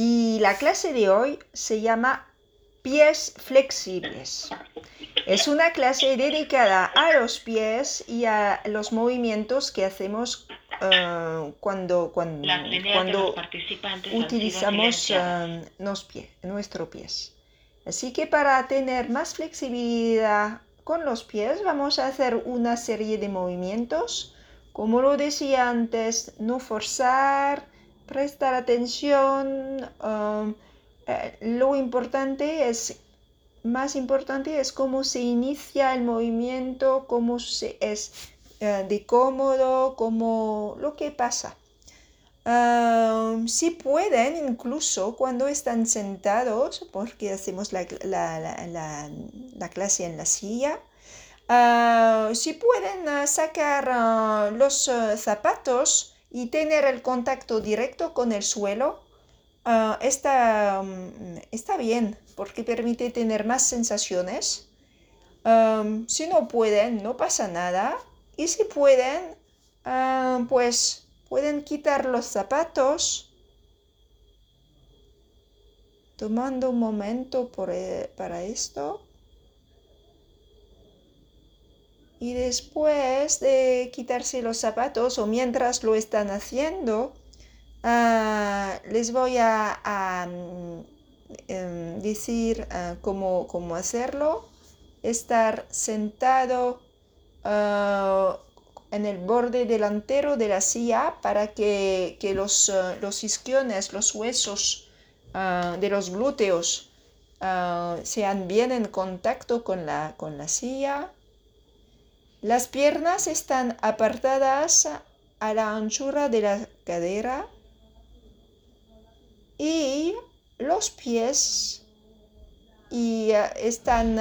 Y la clase de hoy se llama pies flexibles. Es una clase dedicada a los pies y a los movimientos que hacemos uh, cuando, cuando, cuando utilizamos uh, los pies, nuestros pies. Así que para tener más flexibilidad con los pies vamos a hacer una serie de movimientos. Como lo decía antes, no forzar, prestar atención. Um, eh, lo importante es, más importante es cómo se inicia el movimiento, cómo se, es uh, de cómodo, cómo lo que pasa. Um, si pueden, incluso cuando están sentados, porque hacemos la, clase en la silla, uh, si pueden uh, sacar uh, los zapatos y tener el contacto directo con el suelo, está, um, está bien, porque permite tener más sensaciones. Si no pueden, no pasa nada. Y si pueden, pues Pueden quitar los zapatos tomando un momento eh, para esto. Y después de quitarse los zapatos o mientras lo están haciendo, ah, les voy a, mm, em, decir ah, cómo, cómo, hacerlo. Estar sentado ah, en el borde delantero de la silla para que, los, eh, los, isquiones, los huesos de los glúteos sean bien en contacto con la, con la silla. Las piernas están apartadas a la anchura de la cadera y los pies y, eh, están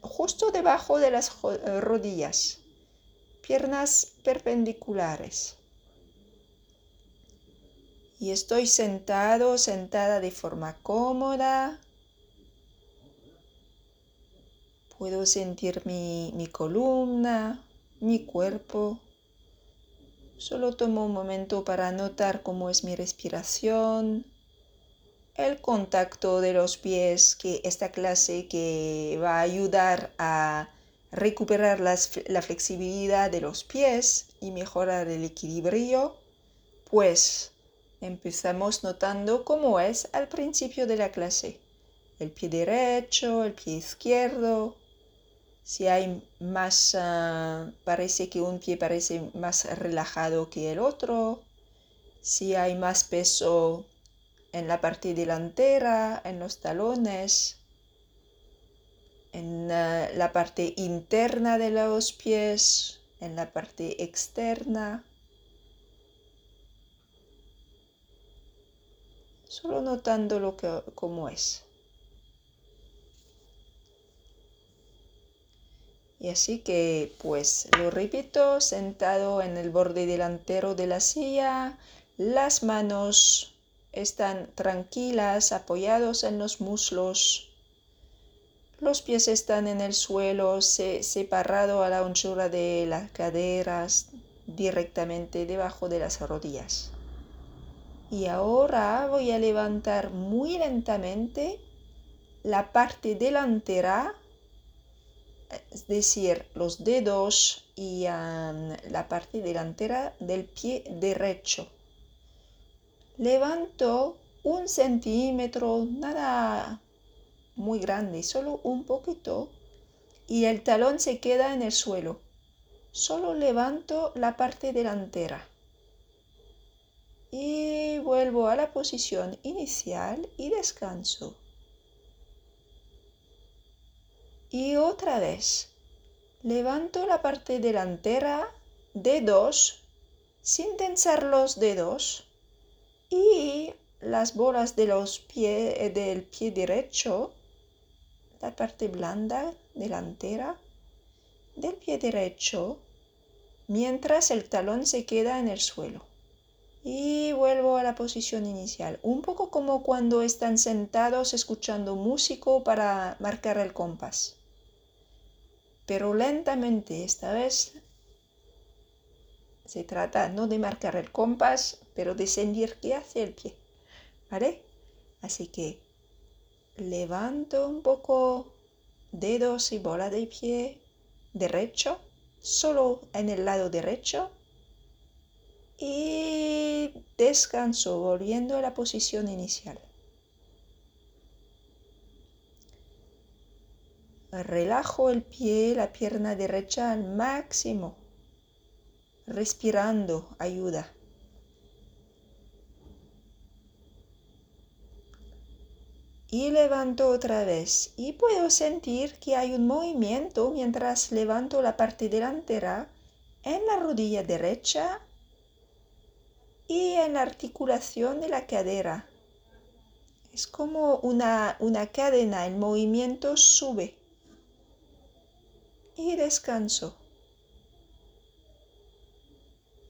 justo debajo de las rodillas piernas perpendiculares. Y estoy sentado, sentada de forma cómoda. Puedo sentir mi, mi columna, mi cuerpo. Solo tomo un momento para notar cómo es mi respiración, el contacto de los pies, que esta clase que va a ayudar a recuperar la flexibilidad de los pies y mejorar el equilibrio, pues empezamos notando cómo es al principio de la clase. El pie derecho, el pie izquierdo. Si hay más, ah, parece que un pie parece más relajado que el otro. Si hay más peso en la parte delantera, en los talones en la parte interna de los pies, en la parte externa. Solo notando lo que como es. Y así que pues lo repito, sentado en el borde delantero de la silla, las manos están tranquilas, apoyados en los muslos los pies están en el suelo, separado a la anchura de las caderas, directamente debajo de las rodillas. Y ahora voy a levantar muy lentamente la parte delantera, es decir, los dedos y la parte delantera del pie derecho. Levanto un centímetro, nada muy grande, solo un poquito, y el talón se queda en el suelo. Solo levanto la parte delantera. Y vuelvo a la posición inicial y descanso. Y otra vez, levanto la parte delantera, dedos, sin tensar los dedos, y las bolas de los pies del pie derecho la parte blanda delantera del pie derecho mientras el talón se queda en el suelo. Y vuelvo a la posición inicial, un poco como cuando están sentados escuchando músico para marcar el compás. Pero lentamente, esta vez se trata no de marcar el compás, pero de sentir qué hace el pie. ¿Vale? Así que levanto un poco dedos y bola de pie derecho, solo en el lado derecho. Y descanso volviendo a la posición inicial. Relajo el pie, la pierna derecha al máximo. Respirando ayuda. Y levanto otra vez. Y puedo sentir que hay un movimiento mientras levanto la parte delantera en la rodilla derecha y en la articulación de la cadera. Es como una, una cadena, el movimiento sube y descanso.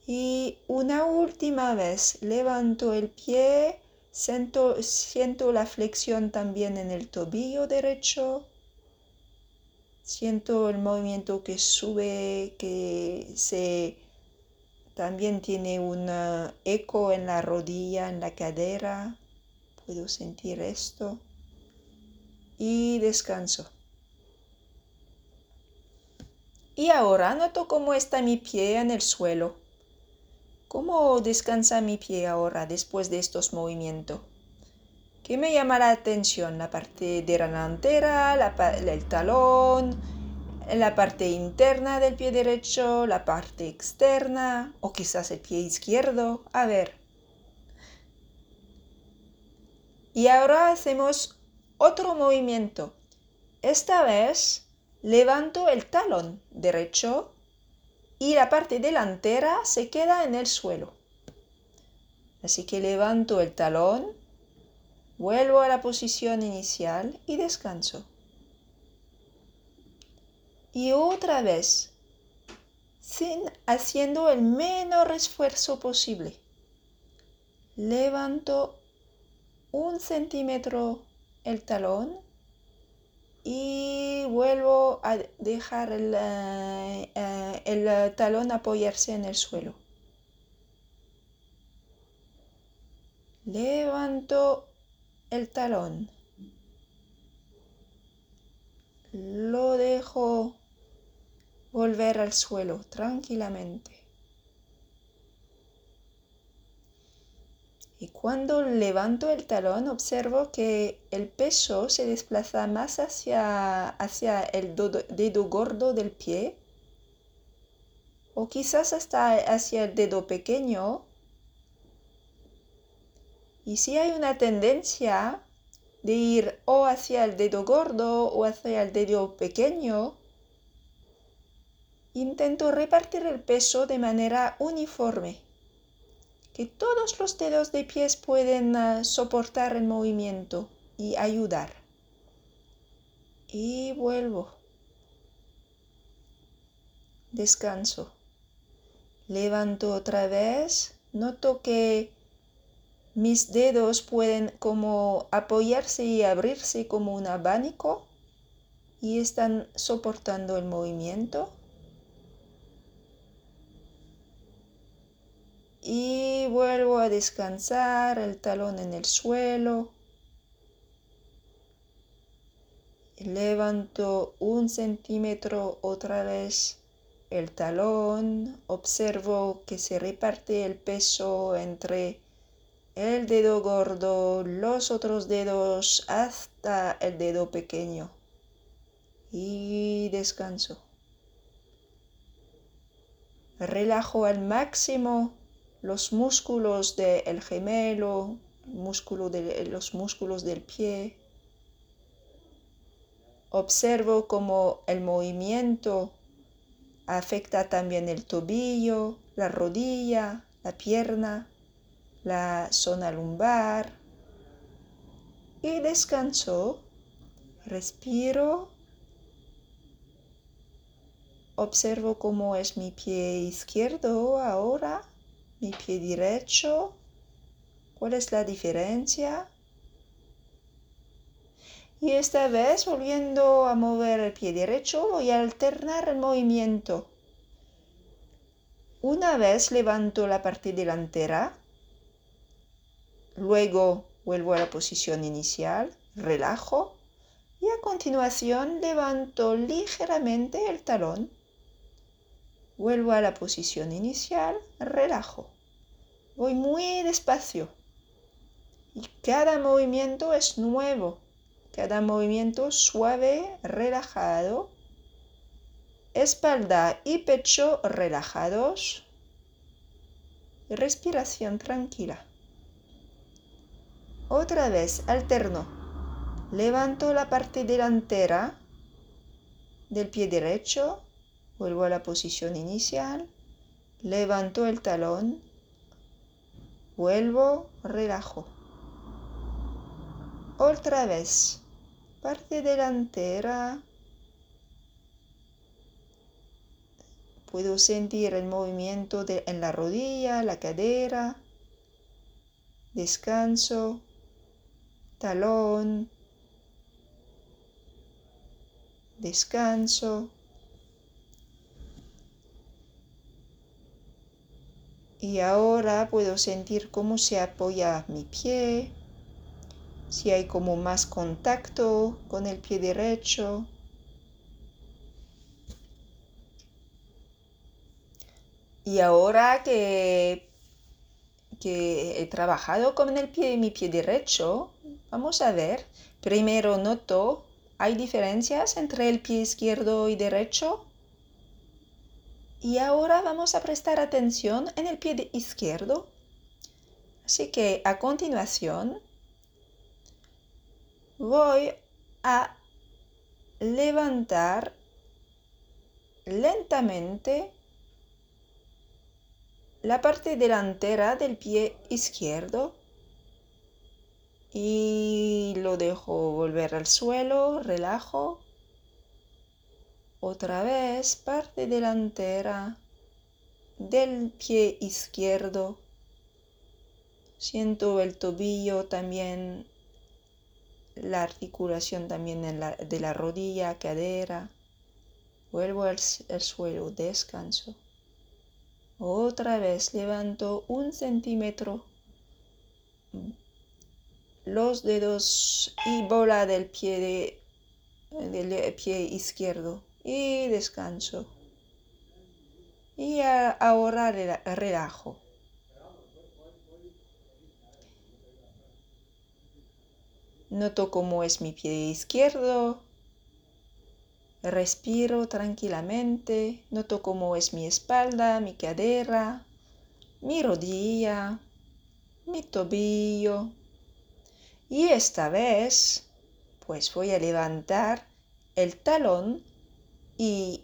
Y una última vez levanto el pie, siento, siento la flexión también en el tobillo derecho, siento el movimiento que sube, que se también tiene un eco en la rodilla, en la cadera. Puedo sentir esto. Y descanso. Y ahora noto cómo está mi pie en el suelo. ¿Cómo descansa mi pie ahora después de estos movimientos? ¿Qué me llama la atención? La parte delantera, la, el talón, la parte interna del pie derecho, la parte externa o quizás el pie izquierdo. A ver. Y ahora hacemos otro movimiento. Esta vez levanto el talón derecho y la parte delantera se queda en el suelo. Así que levanto el talón, vuelvo a la posición inicial y descanso. Y otra vez, sin haciendo el menor esfuerzo posible. Levanto un centímetro el talón y vuelvo a dejar el, eh, eh, el, talón apoyarse en el suelo. Levanto el talón. Lo dejo volver al suelo tranquilamente. Y cuando levanto el talón observo que el peso se desplaza más hacia, hacia el dedo gordo del pie o quizás hasta hacia el dedo pequeño. Y si hay una tendencia de ir o hacia el dedo gordo o hacia el dedo pequeño, intento repartir el peso de manera uniforme que todos los dedos de pies pueden ah, soportar el movimiento y ayudar. Y vuelvo. Descanso. Levanto otra vez. Noto que mis dedos pueden como apoyarse y abrirse como un abanico y están soportando el movimiento. Y vuelvo a descansar el talón en el suelo. Levanto un centímetro otra vez el talón, observo que se reparte el peso entre el dedo gordo, los otros dedos hasta el dedo pequeño y descanso. Relajo al máximo los músculos del gemelo, músculo de, los músculos del pie. Observo cómo el movimiento afecta también el tobillo, la rodilla, la pierna, la zona lumbar. Y descanso, respiro, observo cómo es mi pie izquierdo ahora mi pie derecho. ¿Cuál es la diferencia? Y esta vez volviendo a mover el pie derecho voy a alternar el movimiento. Una vez levanto la parte delantera, luego Vuelvo a la posición inicial, relajo y a continuación levanto ligeramente el talón. Vuelvo a la posición inicial, relajo. Voy muy despacio y cada movimiento es nuevo. Cada movimiento suave, relajado. Espalda y pecho relajados. Respiración tranquila. Otra vez alterno. Levanto la parte delantera del pie derecho. Vuelvo a la posición inicial. Levanto el talón. Vuelvo, relajo. Otra vez parte delantera. Puedo sentir el movimiento de, en la rodilla, la cadera. Descanso. Talón. Descanso. Y ahora puedo sentir cómo se apoya mi pie si hay como más contacto con el pie derecho. Y ahora que, que he trabajado con el pie, mi pie derecho, vamos a ver. Primero noto, ¿hay diferencias entre el pie izquierdo y derecho? Y ahora vamos a prestar atención en el pie izquierdo. Así que a continuación voy a levantar lentamente la parte delantera del pie izquierdo y lo dejo volver al suelo, relajo. Otra vez parte delantera del pie izquierdo. Siento el tobillo también la articulación también de la rodilla, cadera. Vuelvo al, suelo, descanso. Otra vez levanto un centímetro los dedos y bola del pie, del pie izquierdo y descanso. Y ahora relajo. Noto cómo es mi pie izquierdo. Respiro tranquilamente. Noto cómo es mi espalda, mi cadera, mi rodilla, mi tobillo. Y esta vez, pues voy a levantar el talón y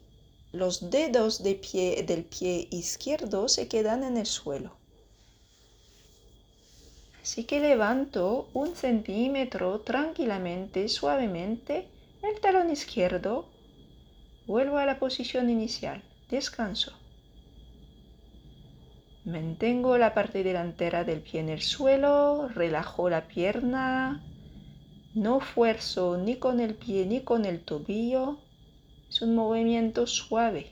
los dedos de pie, del pie izquierdo se quedan en el suelo. Así que levanto un centímetro tranquilamente, suavemente, el talón izquierdo. Vuelvo a la posición inicial. Descanso. Mantengo la parte delantera del pie en el suelo, relajo la pierna, no fuerzo ni con el pie ni con el tobillo, es un movimiento suave.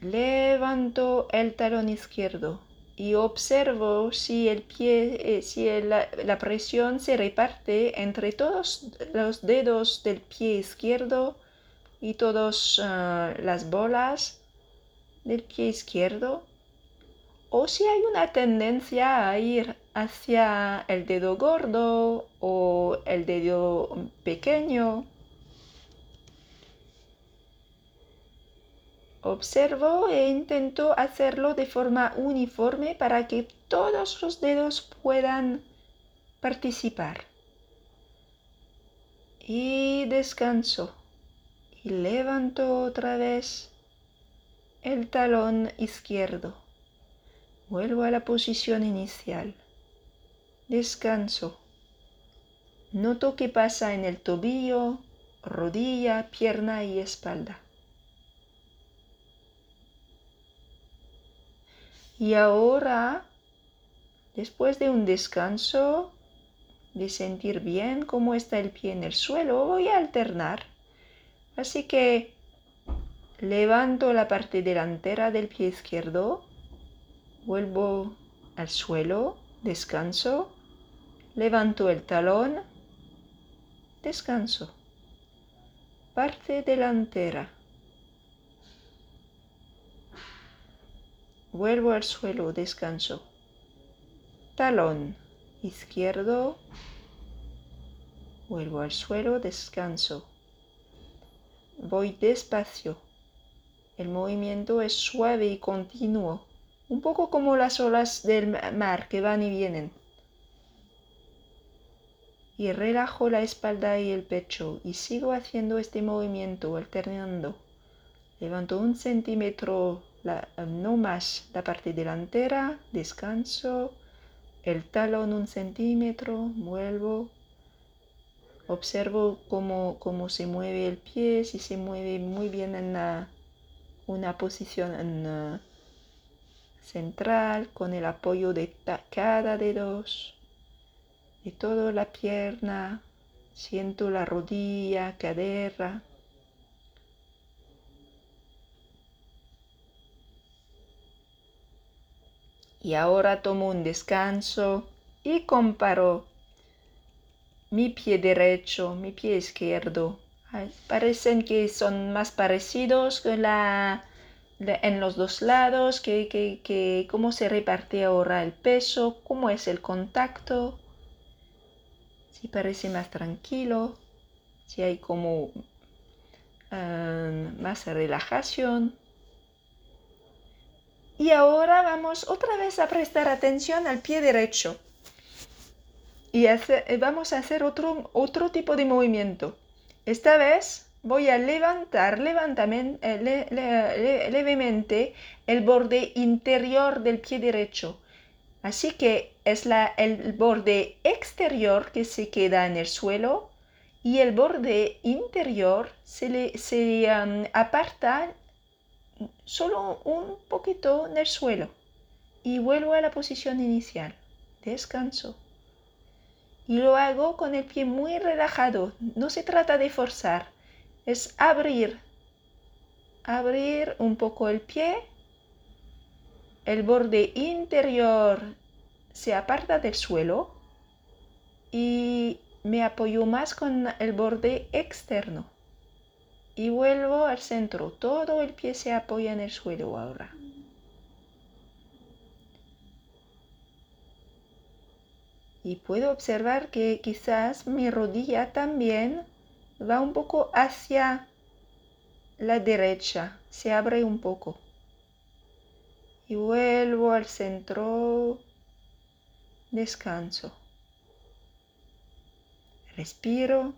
Levanto el talón izquierdo, y observo si el pie, eh, si la, presión se reparte entre todos los dedos del pie izquierdo y todas ah, las bolas del pie izquierdo o si hay una tendencia a ir hacia el dedo gordo o el dedo pequeño Observo e intento hacerlo de forma uniforme para que todos los dedos puedan participar. Y descanso. Y levanto otra vez el talón izquierdo. Vuelvo a la posición inicial. Descanso. Noto qué pasa en el tobillo, rodilla, pierna y espalda. Y ahora, después de un descanso, de sentir bien cómo está el pie en el suelo, voy a alternar. Así que levanto la parte delantera del pie izquierdo, vuelvo al suelo, descanso, levanto el talón, descanso, parte delantera, vuelvo al suelo, descanso, talón izquierdo, vuelvo al suelo, descanso, voy despacio, el movimiento es suave y continuo un poco como las olas del mar que van y vienen. Y relajo la espalda y el pecho y sigo haciendo este movimiento alternando. Levanto un centímetro, no más, la parte delantera, descanso, el talón un centímetro, vuelvo. Observo cómo, cómo se mueve el pie, si se mueve muy bien en una posición en, central con el apoyo de cada dedos, de toda la pierna, siento la rodilla, cadera. Y ahora tomo un descanso y comparo mi pie derecho, mi pie izquierdo. Parecen que son más parecidos que la en los dos lados, que, cómo se reparte ahora el peso, cómo es el contacto, si parece más tranquilo, si hay como um, más relajación. Y ahora vamos otra vez a prestar atención al pie derecho. Y vamos a hacer otro, otro tipo de movimiento. Esta vez voy a levantar eh, levemente el borde interior del pie derecho. Así que es la, el borde exterior que se queda en el suelo y el borde interior se, le, se um, aparta solo un poquito en el suelo y vuelvo a la posición inicial. Descanso. Y lo hago con el pie muy relajado. No se trata de forzar es abrir, abrir un poco el pie, el borde interior se aparta del suelo y me apoyo más con el borde externo y vuelvo al centro. Todo el pie se apoya en el suelo ahora. Y puedo observar que quizás mi rodilla también va un poco hacia la derecha, se abre un poco. Vuelvo al centro, descanso. Respiro.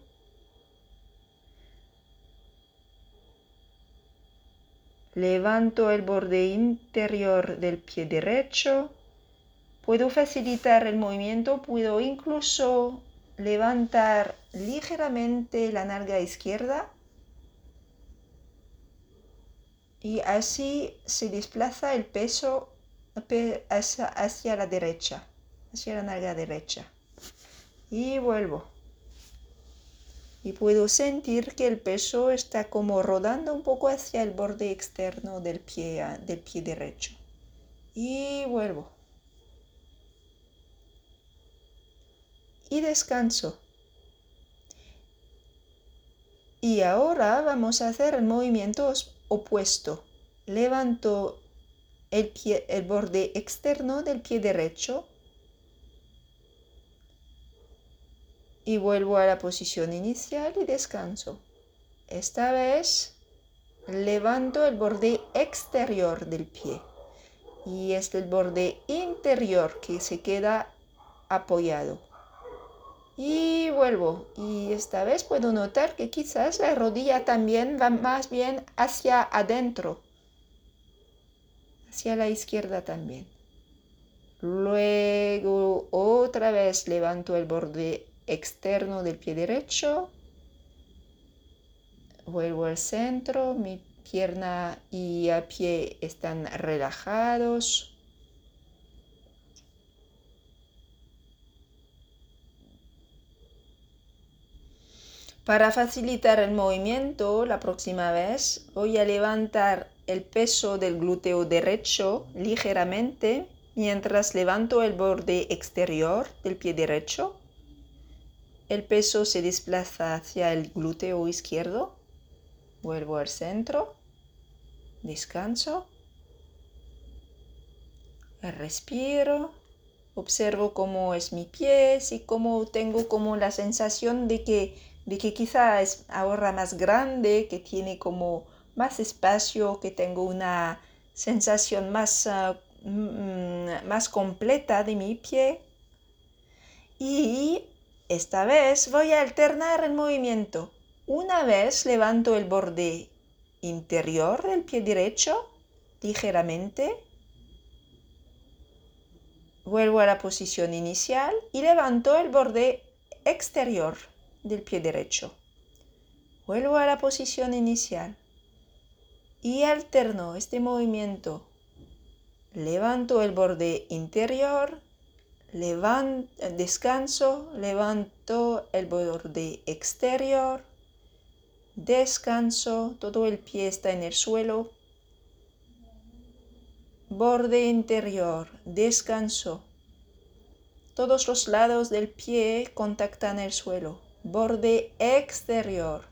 Levanto el borde interior del pie derecho. Puedo facilitar el movimiento, puedo incluso levantar ligeramente la nalga izquierda y así se desplaza el peso hacia, la derecha, hacia la nalga derecha. Y vuelvo. Y puedo sentir que el peso está como rodando un poco hacia el borde externo del pie, del pie derecho. Y vuelvo. y descanso. Y ahora vamos a hacer el movimiento opuesto. Levanto el, pie, el borde externo del pie derecho y vuelvo a la posición inicial y descanso. Esta vez levanto el borde exterior del pie y es el borde interior que se queda apoyado y vuelvo. Y esta vez puedo notar que quizás la rodilla también va más bien hacia adentro. Hacia la izquierda también. Luego otra vez levanto el borde externo del pie derecho. Vuelvo al centro. Mi pierna y el pie están relajados Para facilitar el movimiento, la próxima vez voy a levantar el peso del glúteo derecho ligeramente mientras levanto el borde exterior del pie derecho. El peso se desplaza hacia el glúteo izquierdo. Vuelvo al centro. Descanso. Respiro. Observo cómo es mi pie y cómo tengo como la sensación de que, de que quizá es ahora más grande, que tiene como más espacio, que tengo una sensación más, ah, mm, más completa de mi pie. Y esta vez voy a alternar el movimiento. Una vez levanto el borde interior del pie derecho ligeramente. Vuelvo a la posición inicial y levanto el borde exterior del pie derecho. Vuelvo a la posición inicial y alterno este movimiento. Levanto el borde interior, descanso, levanto el borde exterior, descanso, todo el pie está en el suelo, borde interior, descanso. Todos los lados del pie contactan el suelo. Borde exterior,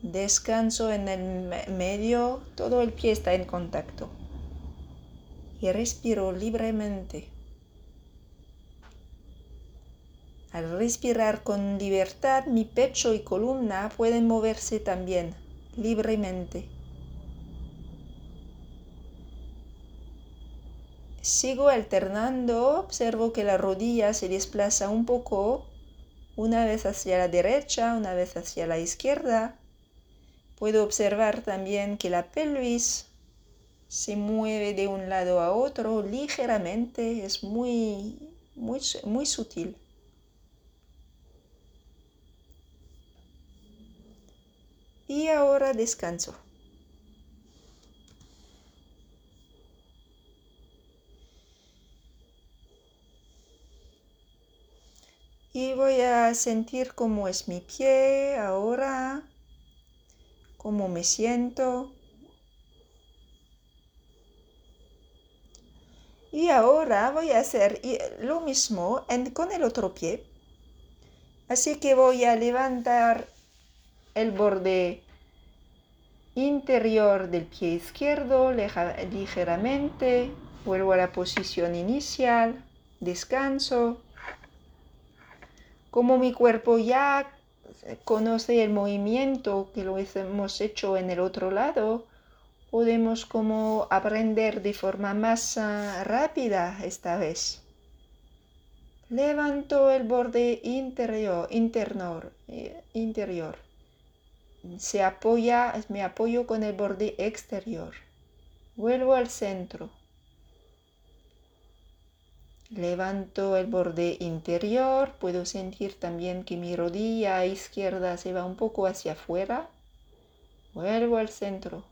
Descanso en el medio, todo el pie está en contacto. Y respiro libremente. Al respirar con libertad, mi pecho y columna pueden moverse también libremente. Sigo alternando, observo que la rodilla se desplaza un poco, una vez hacia la derecha, una vez hacia la izquierda Puedo observar también que la pelvis se mueve de un lado a otro ligeramente, es muy, muy, muy sutil. Y ahora descanso. Y voy a sentir cómo es mi pie ahora cómo me siento. Y ahora voy a hacer lo mismo con el otro pie. Así que voy a levantar el borde interior del pie izquierdo ligeramente. Vuelvo a la posición inicial. Descanso. Como mi cuerpo ya conoce el movimiento que lo hemos hecho en el otro lado, podemos como aprender de forma más ah, rápida esta vez. Levanto el borde interior, eh, interior. Se apoya, me apoyo con el borde exterior. Vuelvo al centro. Levanto el borde interior, puedo sentir también que mi rodilla izquierda se va un poco hacia afuera. Vuelvo al centro.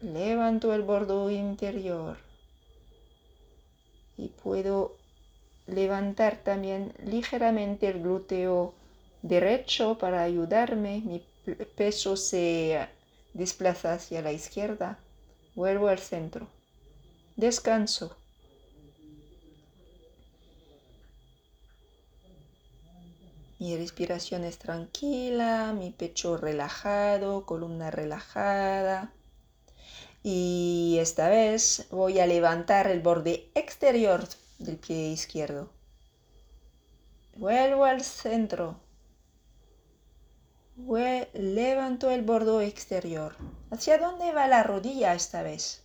Levanto el borde interior y puedo levantar también ligeramente el glúteo derecho para ayudarme. Mi peso se desplaza hacia la izquierda. Vuelvo al centro. Descanso. Mi respiración es tranquila, mi pecho relajado, columna relajada. Y esta vez voy a levantar el borde exterior del pie izquierdo. Vuelvo al centro levanto el borde exterior. ¿Hacia dónde va la rodilla esta vez?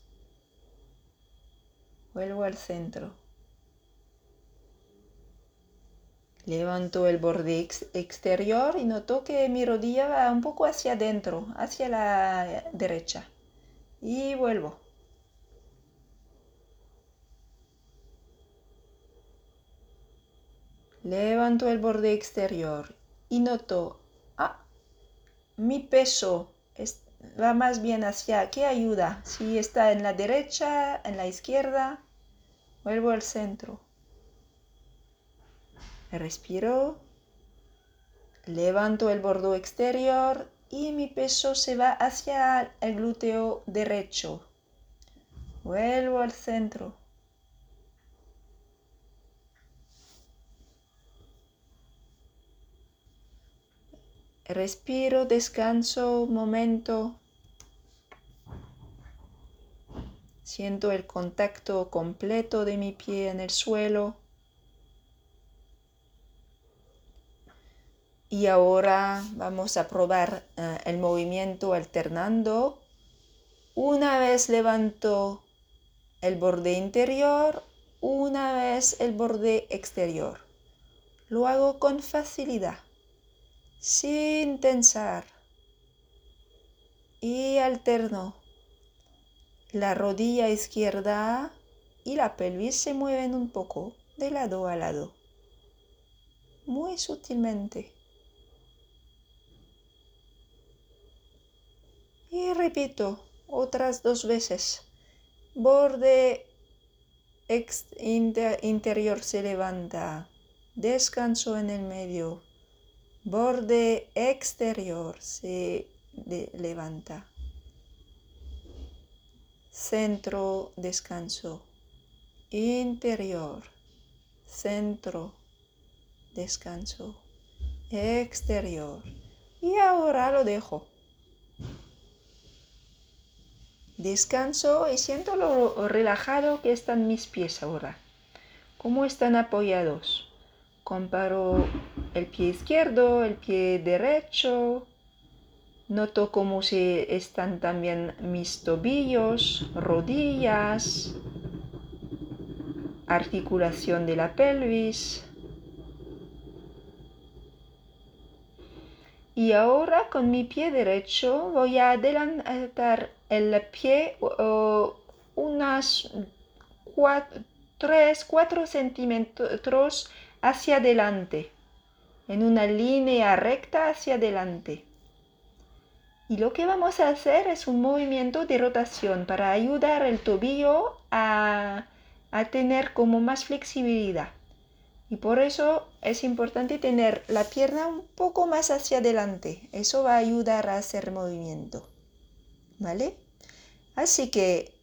Vuelvo al centro. Levanto el borde exterior y noto que mi rodilla va un poco hacia adentro, hacia la derecha. Y vuelvo. Levanto el borde exterior y noto mi peso va más bien hacia qué ayuda. Si está en la derecha, en la izquierda, vuelvo al centro. Respiro. Levanto el borde exterior y mi peso se va hacia el glúteo derecho. Vuelvo al centro. Respiro, descanso un momento. Siento el contacto completo de mi pie en el suelo. Y ahora vamos a probar eh, el movimiento alternando. Una vez levanto el borde interior, una vez el borde exterior. Lo hago con facilidad, sin tensar. Y alterno. La rodilla izquierda y la pelvis se mueven un poco de lado a lado, muy sutilmente. Y repito otras dos veces borde interior se levanta, descanso en el medio, borde exterior se levanta, centro, descanso, interior, centro, descanso, exterior. Y ahora lo dejo. Descanso y siento lo relajado que están mis pies ahora. ¿Cómo están apoyados? Comparo el pie izquierdo, el pie derecho. Noto cómo se están también mis tobillos, rodillas, articulación de la pelvis. Y ahora con mi pie derecho voy a adelantar el pie unas 3, 4 centímetros hacia adelante, en una línea recta hacia adelante. Y lo que vamos a hacer es un movimiento de rotación para ayudar el tobillo a, a tener como más flexibilidad. Y por eso es importante tener la pierna un poco más hacia adelante. Eso va a ayudar a hacer movimiento. ¿Vale? Así que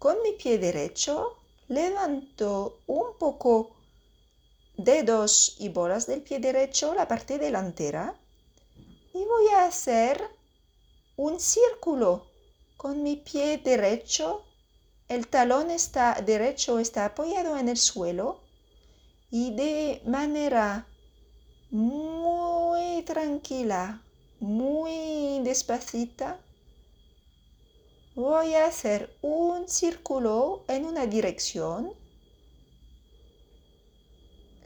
con mi pie derecho levanto un poco dedos y bolas del pie derecho, la parte delantera. Y voy a hacer un círculo con mi pie derecho. El talón está derecho está apoyado en el suelo y de manera muy tranquila, muy despacita, voy a hacer un círculo en una dirección,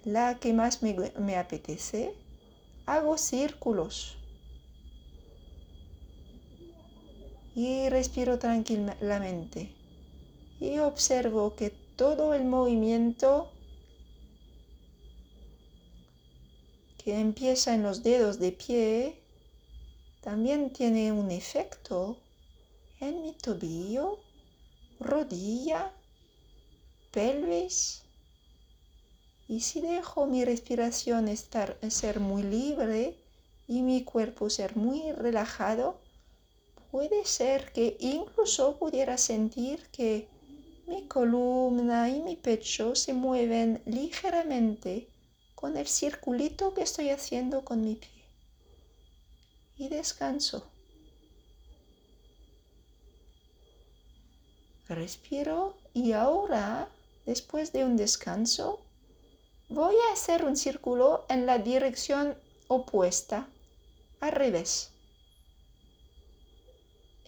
la que más me, apetece. Hago círculos y respiro tranquilamente y observo que todo el movimiento que empieza en los dedos de pie también tiene un efecto en mi tobillo, rodilla, pelvis. Y si dejo mi respiración estar, ser muy libre y mi cuerpo ser muy relajado, puede ser que incluso pudiera sentir que mi columna y mi pecho se mueven ligeramente con el circulito que estoy haciendo con mi pie. Y descanso. Respiro y ahora, después de un descanso, voy a hacer un círculo en la dirección opuesta, al revés.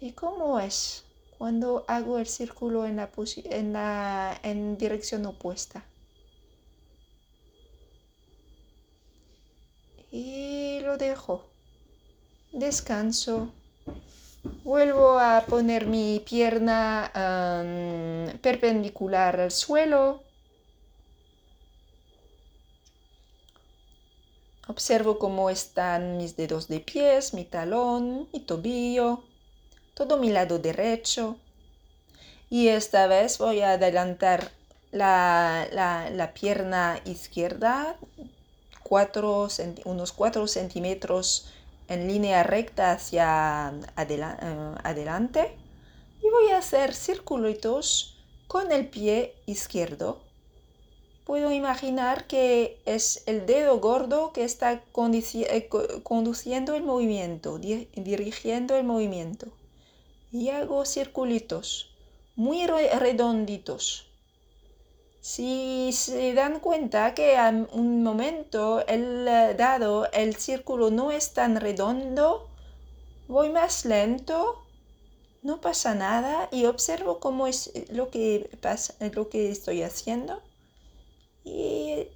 ¿Y cómo es cuando hago el círculo en la, en en dirección opuesta? y lo dejo. Descanso. Vuelvo a poner mi pierna perpendicular al suelo. Observo cómo están mis dedos de pies, mi talón, mi tobillo, todo mi lado derecho. Y esta vez voy a adelantar la, la pierna izquierda unos 4 centímetros en línea recta hacia eh, adelante y voy a hacer circulitos con el pie izquierdo. Puedo imaginar que es el dedo gordo que está eh, conduciendo el movimiento, dirigiendo el movimiento. Y hago circulitos muy redonditos. Si se dan cuenta que a un momento el eh, dado, el círculo no es tan redondo, voy más lento, no pasa nada y observo cómo es lo que pasa, lo que estoy haciendo. Y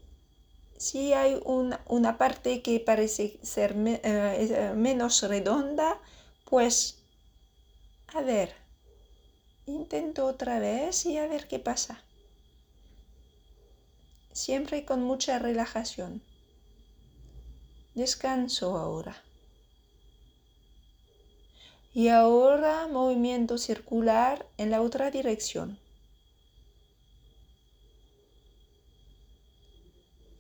si hay una, parte que parece ser eh, menos redonda, pues a ver, intento otra vez y a ver qué pasa siempre con mucha relajación. Descanso ahora. Y ahora movimiento circular en la otra dirección.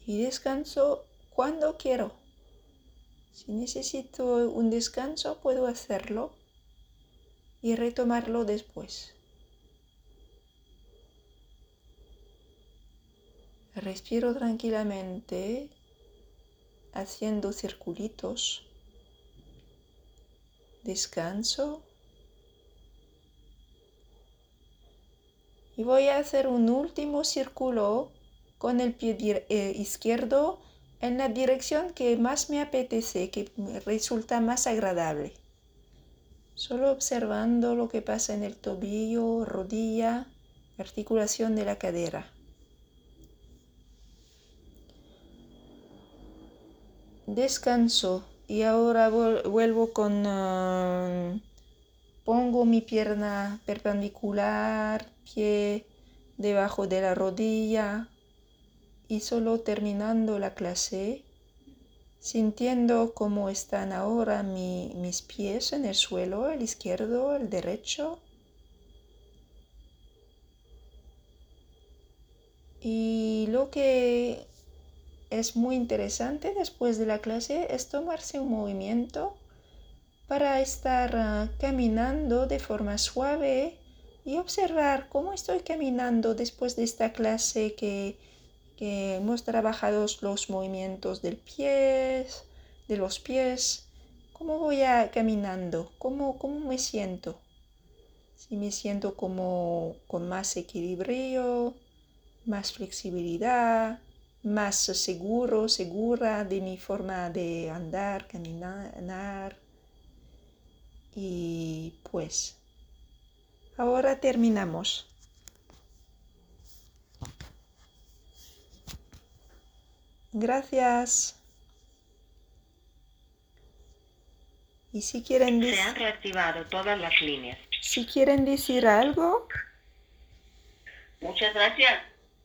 Y descanso cuando quiero. Si necesito un descanso, puedo hacerlo y retomarlo después. Respiro tranquilamente haciendo circulitos. Descanso. Y voy a hacer un último círculo con el pie eh, izquierdo en la dirección que más me apetece, que me resulta más agradable. Solo observando lo que pasa en el tobillo, rodilla, articulación de la cadera. descanso y ahora vuelvo con... Ah, pongo mi pierna perpendicular, pie debajo de la rodilla y solo terminando la clase, sintiendo cómo están ahora mis pies en el suelo, el izquierdo, el derecho. Y lo que es muy interesante después de la clase es tomarse un movimiento para estar ah, caminando de forma suave y observar cómo estoy caminando después de esta clase que, hemos trabajado los movimientos del pie, de los pies, cómo voy a caminando, cómo, cómo me siento. Si me siento como con más equilibrio, más flexibilidad, más seguro, segura de mi forma de andar, caminar. Y pues, ahora terminamos. Gracias. Y si quieren Se han reactivado todas las líneas. Si quieren decir algo. Muchas gracias.